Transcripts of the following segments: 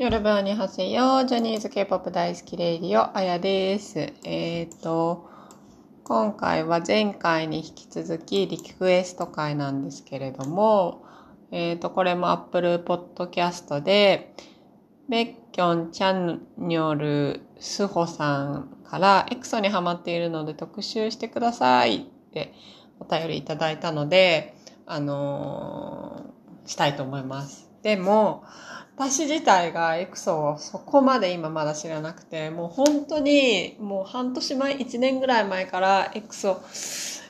夜分にはせよ。ジャニーズ K-POP 大好きレイディオ、あやです。えっ、ー、と、今回は前回に引き続きリクエスト回なんですけれども、えっ、ー、と、これも Apple Podcast で、ベッキョンチャニョルスホさんから EXO にハマっているので特集してくださいってお便りいただいたので、あのー、したいと思います。でも、私自体がエクソをそこまで今まだ知らなくて、もう本当にもう半年前、1年ぐらい前からエクソ、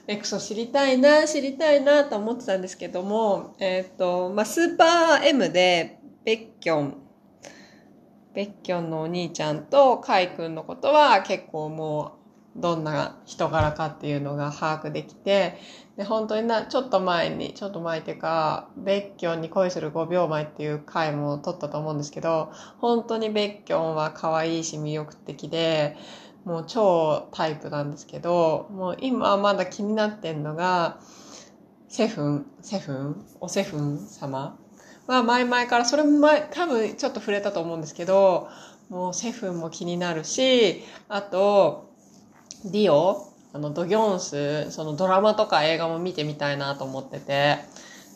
エクソ知りたいな、知りたいなと思ってたんですけども、えっ、ー、と、まあ、スーパー M でベッキョン、ベッキョンのお兄ちゃんとカイ君のことは結構もうどんな人柄かっていうのが把握できて、で、本当にな、ちょっと前に、ちょっと前っていうか、ベッキョンに恋する5秒前っていう回も撮ったと思うんですけど、本当にベッキョンは可愛いし魅力的で、もう超タイプなんですけど、もう今まだ気になってんのが、セフン、セフン、おセフン様？は前々から、それも前、多分ちょっと触れたと思うんですけど、もうセフンも気になるし、あと、ディオ、あの、ドギョンス、そのドラマとか映画も見てみたいなと思ってて、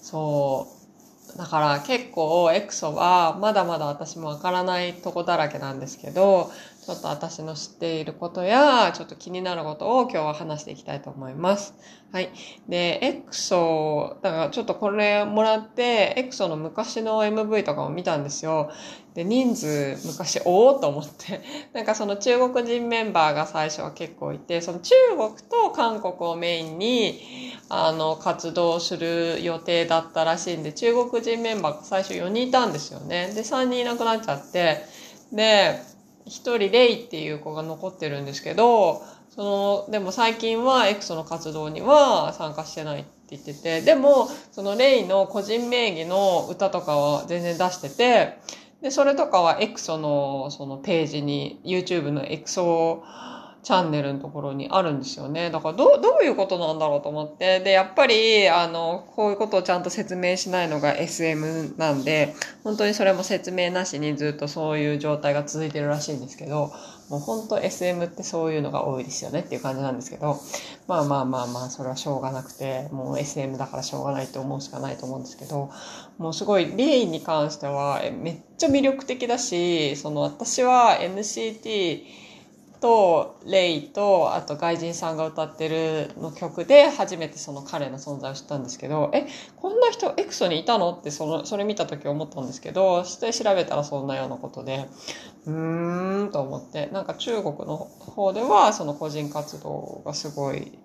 そう。だから結構エクソはまだまだ私もわからないとこだらけなんですけど、ちょっと私の知っていることや、ちょっと気になることを今日は話していきたいと思います。はい。で、エクソ、だからちょっとこれもらって、エクソの昔の MV とかも見たんですよ。で、人数昔、おおと思って。なんかその中国人メンバーが最初は結構いて、その中国と韓国をメインに、あの、活動する予定だったらしいんで、中国人メンバーが最初4人いたんですよね。で、3人いなくなっちゃって、で、一人レイっていう子が残ってるんですけど、その、でも最近はエクソの活動には参加してないって言ってて、でも、そのレイの個人名義の歌とかは全然出してて、で、それとかはエクソのそのページに、YouTube のエクソチャンネルのところにあるんですよね。だからど、どういうことなんだろうと思って。で、やっぱり、あの、こういうことをちゃんと説明しないのが SM なんで、本当にそれも説明なしにずっとそういう状態が続いてるらしいんですけど、もう本当 SM ってそういうのが多いですよねっていう感じなんですけど、まあまあまあまあ、それはしょうがなくて、もう SM だからしょうがないと思うしかないと思うんですけど、もうすごい、レイに関してはめっちゃ魅力的だし、その私は NCT、とレイとあと外人さんが歌ってるの曲で初めてその彼の存在を知ったんですけどえこんな人エクソにいたの？ってそのそれ見た時思ったんですけどして調べたらそんなようなことでうーんと思ってなんか中国の方ではその個人活動がすごい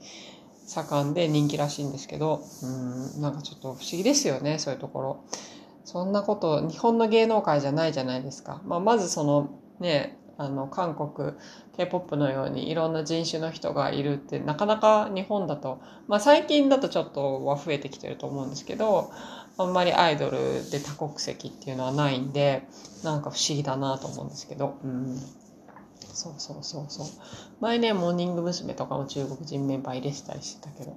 盛んで人気らしいんですけどうんなんかちょっと不思議ですよねそういうところ。そんなこと日本の芸能界じゃないじゃないですか。まあ、まずそのねあの韓国 K-POP のようにいろんな人種の人がいるってなかなか日本だと、まあ最近だとちょっとは増えてきてると思うんですけど、あんまりアイドルで多国籍っていうのはないんで、なんか不思議だなと思うんですけど、うん。そうそうそうそう。前ね、モーニング娘。とかも中国人メンバー入れてたりしてたけど、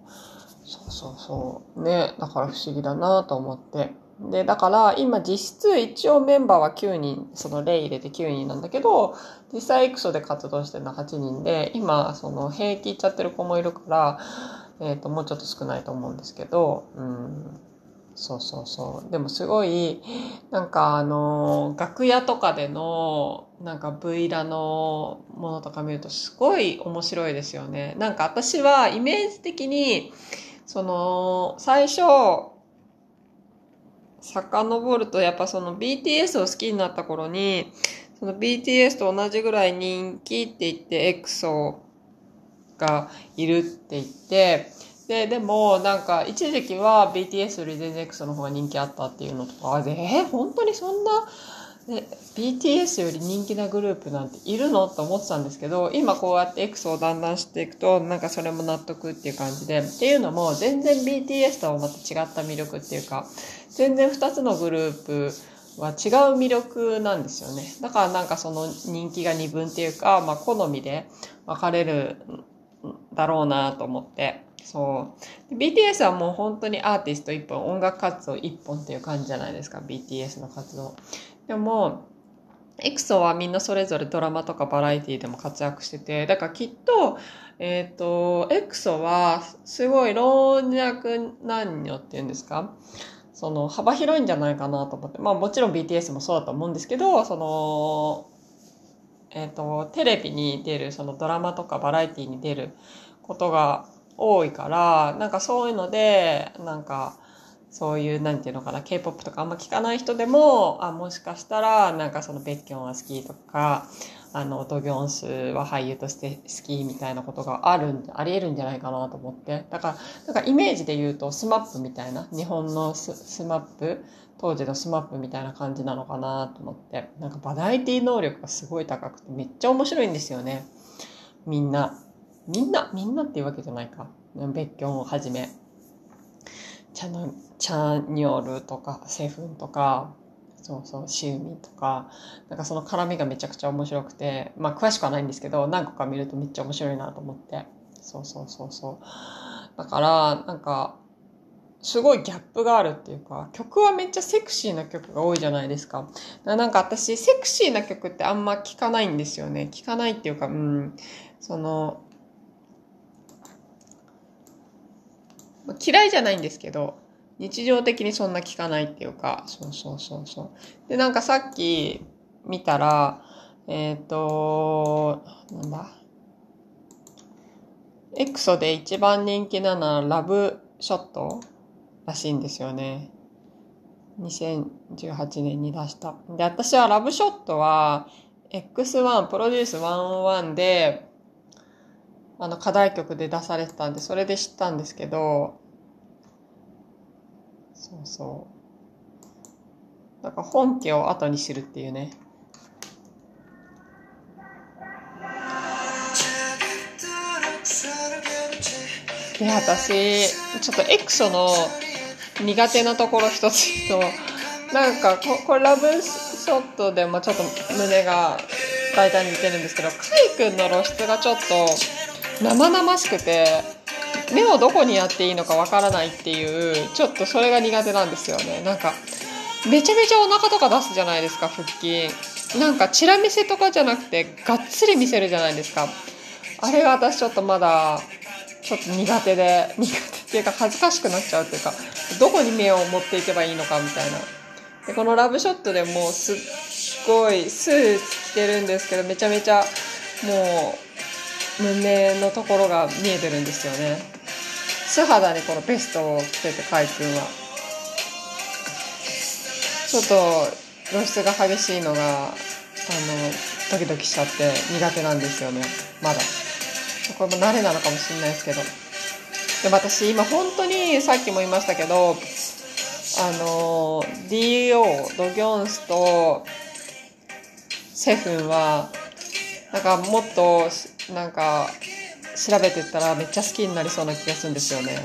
そうそうそう。ね、だから不思議だなと思って。で、だから今実質一応メンバーは9人、その例入れて9人なんだけど、実際エクソで活動してるのは8人で、今その兵役行っちゃってる子もいるから、えっ、ー、と、もうちょっと少ないと思うんですけど、うん。そうそうそう。でもすごい、なんかあの、楽屋とかでの、なんか V ラのものとか見るとすごい面白いですよね。なんか私はイメージ的に、その、最初、遡るとやっぱその BTS を好きになった頃に、その BTS と同じぐらい人気って言って EXO がいるって言って、で、でもなんか一時期は BTS より全然 EXO の方が人気あったっていうのとか、で、え、本当にそんな、ね、BTS より人気なグループなんているの？と思ってたんですけど、今こうやって X をだんだん知っていくと、なんかそれも納得っていう感じで、っていうのも全然 BTS とはまた違った魅力っていうか、全然2つのグループは違う魅力なんですよね。だからなんかその人気が二分っていうか、まあ好みで分かれるだろうなと思って。そう。BTS はもう本当にアーティスト一本、音楽活動一本っていう感じじゃないですか。BTS の活動。でも、エクソはみんなそれぞれドラマとかバラエティでも活躍してて、だからきっと、えっ、ー、と、エクソはすごい老若男女っていうんですか？その幅広いんじゃないかなと思って。まあもちろん BTS もそうだと思うんですけど、その、えっ、ー、と、テレビに出る、そのドラマとかバラエティに出ることが多いから、なんかそういうので、なんか、そういう、なんていうのかな、K-POP とかあんま聞かない人でも、あ、もしかしたら、なんかそのベッキョンは好きとか、あの、ドギョンスは俳優として好きみたいなことがあるん、あり得るんじゃないかなと思って。だから、だかイメージで言うと、 SMAP みたいな、日本のス SMAP、当時の SMAP みたいな感じなのかなと思って。なんかバラエティ能力がすごい高くて、めっちゃ面白いんですよね。みんな。みんな、みんなっていうわけじゃないか。ベッキョンをはじめ。チャノ、チャニョルとか、セフンとか、そうそう、シウミとか、なんかその絡みがめちゃくちゃ面白くて、まあ詳しくはないんですけど、何個か見るとめっちゃ面白いなと思って。そうそうそうそう。だから、なんか、すごいギャップがあるっていうか、曲はめっちゃセクシーな曲が多いじゃないですか。かなんか私、セクシーな曲ってあんま聞かないんですよね。聞かないっていうか、うん、その、嫌いじゃないんですけど、日常的にそんな聞かないっていうか、そうそうそうそう。で、なんかさっき見たら、えっ、ー、と、なんだ？エクソで一番人気なのはラブショットらしいんですよね。2018年に出した。で、私はラブショットは X1、プロデュース101であの課題曲で出されてたんで、それで知ったんですけど、そうそう。だか本家を後に知るっていうね。で、私、ちょっとエクソの苦手なところ一つと、なんかこ、これラブショットでもちょっと胸が大体似てるんですけど、カイ君の露出がちょっと、生々しくて目をどこにやっていいのかわからないっていうちょっとそれが苦手なんですよね。なんかめちゃめちゃお腹とか出すじゃないですか腹筋。なんかチラ見せとかじゃなくてがっつり見せるじゃないですか。あれが私ちょっとまだちょっと苦手で苦手っていうか恥ずかしくなっちゃうっていうかどこに目を持っていけばいいのかみたいな。でこのラブショットでもうすっごいスーツ着てるんですけどめちゃめちゃもう胸のところが見えてるんですよね。素肌にこのベストを着てて海君は。ちょっと露出が激しいのがあのドキドキしちゃって苦手なんですよね。まだ。これも慣れなのかもしれないですけど。でも私今本当にさっきも言いましたけどあの DO ドギョンスとセフンはなんかもっとなんか調べてったらめっちゃ好きになりそうな気がするんですよね。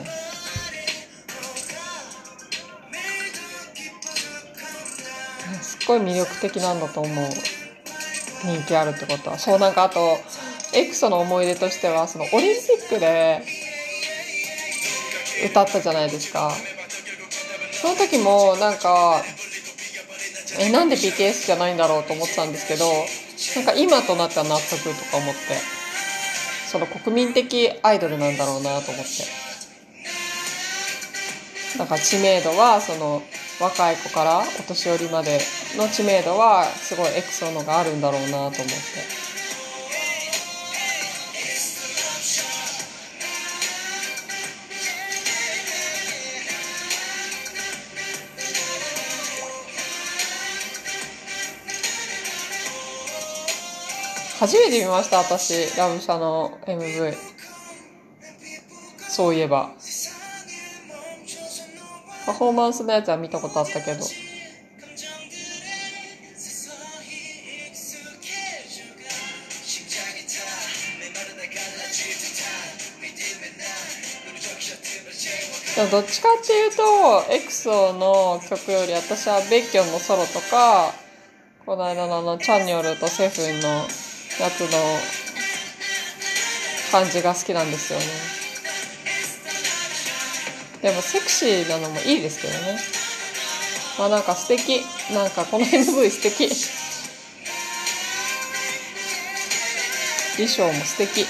すっごい魅力的なんだと思う。人気あるってことは。そうなんかあと、エクソの思い出としては、そのオリンピックで歌ったじゃないですか。その時もなんか、え、なんで BTS じゃないんだろうと思ってたんですけど、なんか今となっては納得とか思って。その国民的アイドルなんだろうなと思ってなんか知名度はその若い子からお年寄りまでの知名度はすごいエクソのがあるんだろうなと思って。初めて見ました、私、ラブシャの MV。そういえば。パフォーマンスのやつは見たことあったけど。でもどっちかっていうと、エクソの曲より私はベッキョンのソロとか、この間のあの、チャンニョルとセフンのやつの感じが好きなんですよね。でもセクシーなのもいいですけどね。まあなんか素敵。なんかこの MV 素敵。衣装も素敵。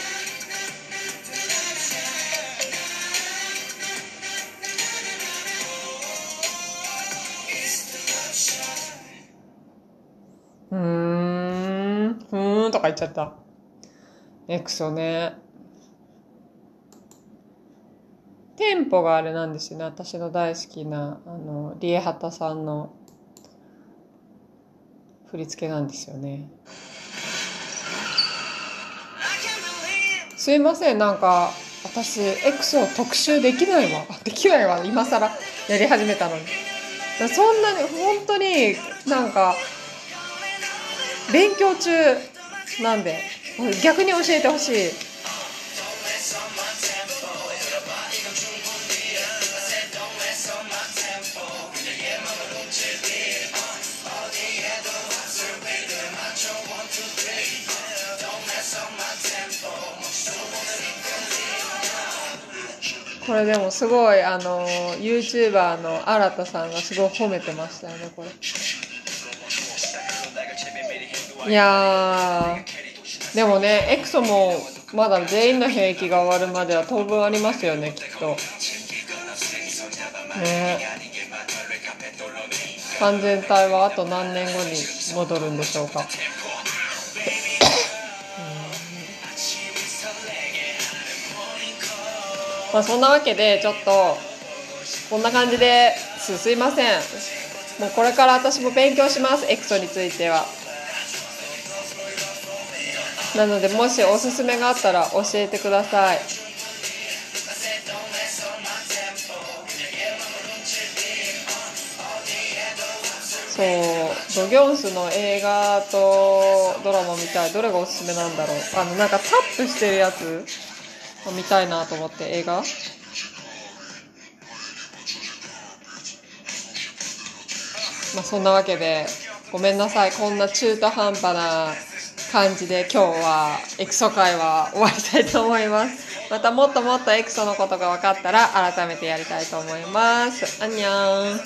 ちゃった。エクソね。テンポがあれなんですよね。私の大好きなあのリエハタさんの振り付けなんですよね。すいません。なんか私エクソ特集できないわ。できないわ。今更。やり始めたのに。そんなに本当になんか勉強中。なんで？逆に教えてほしい。これでもすごいあの YouTuber の新田さんがすごい褒めてましたよねこれ。いやでもねエクソもまだ全員の兵役が終わるまでは当分ありますよねきっと。ね。完全体はあと何年後に戻るんでしょうか。まあそんなわけでちょっとこんな感じですすいません。もうこれから私も勉強しますエクソについては。なのでもしおすすめがあったら教えてください。そうドギョンスの映画とドラマ見たいどれがおすすめなんだろう。あのなんかタップしてるやつを見たいなと思って映画。まあそんなわけでごめんなさい。こんな中途半端な感じで今日はエクソ会は終わりたいと思います。またもっともっとエクソのことが分かったら改めてやりたいと思います。あんにゃん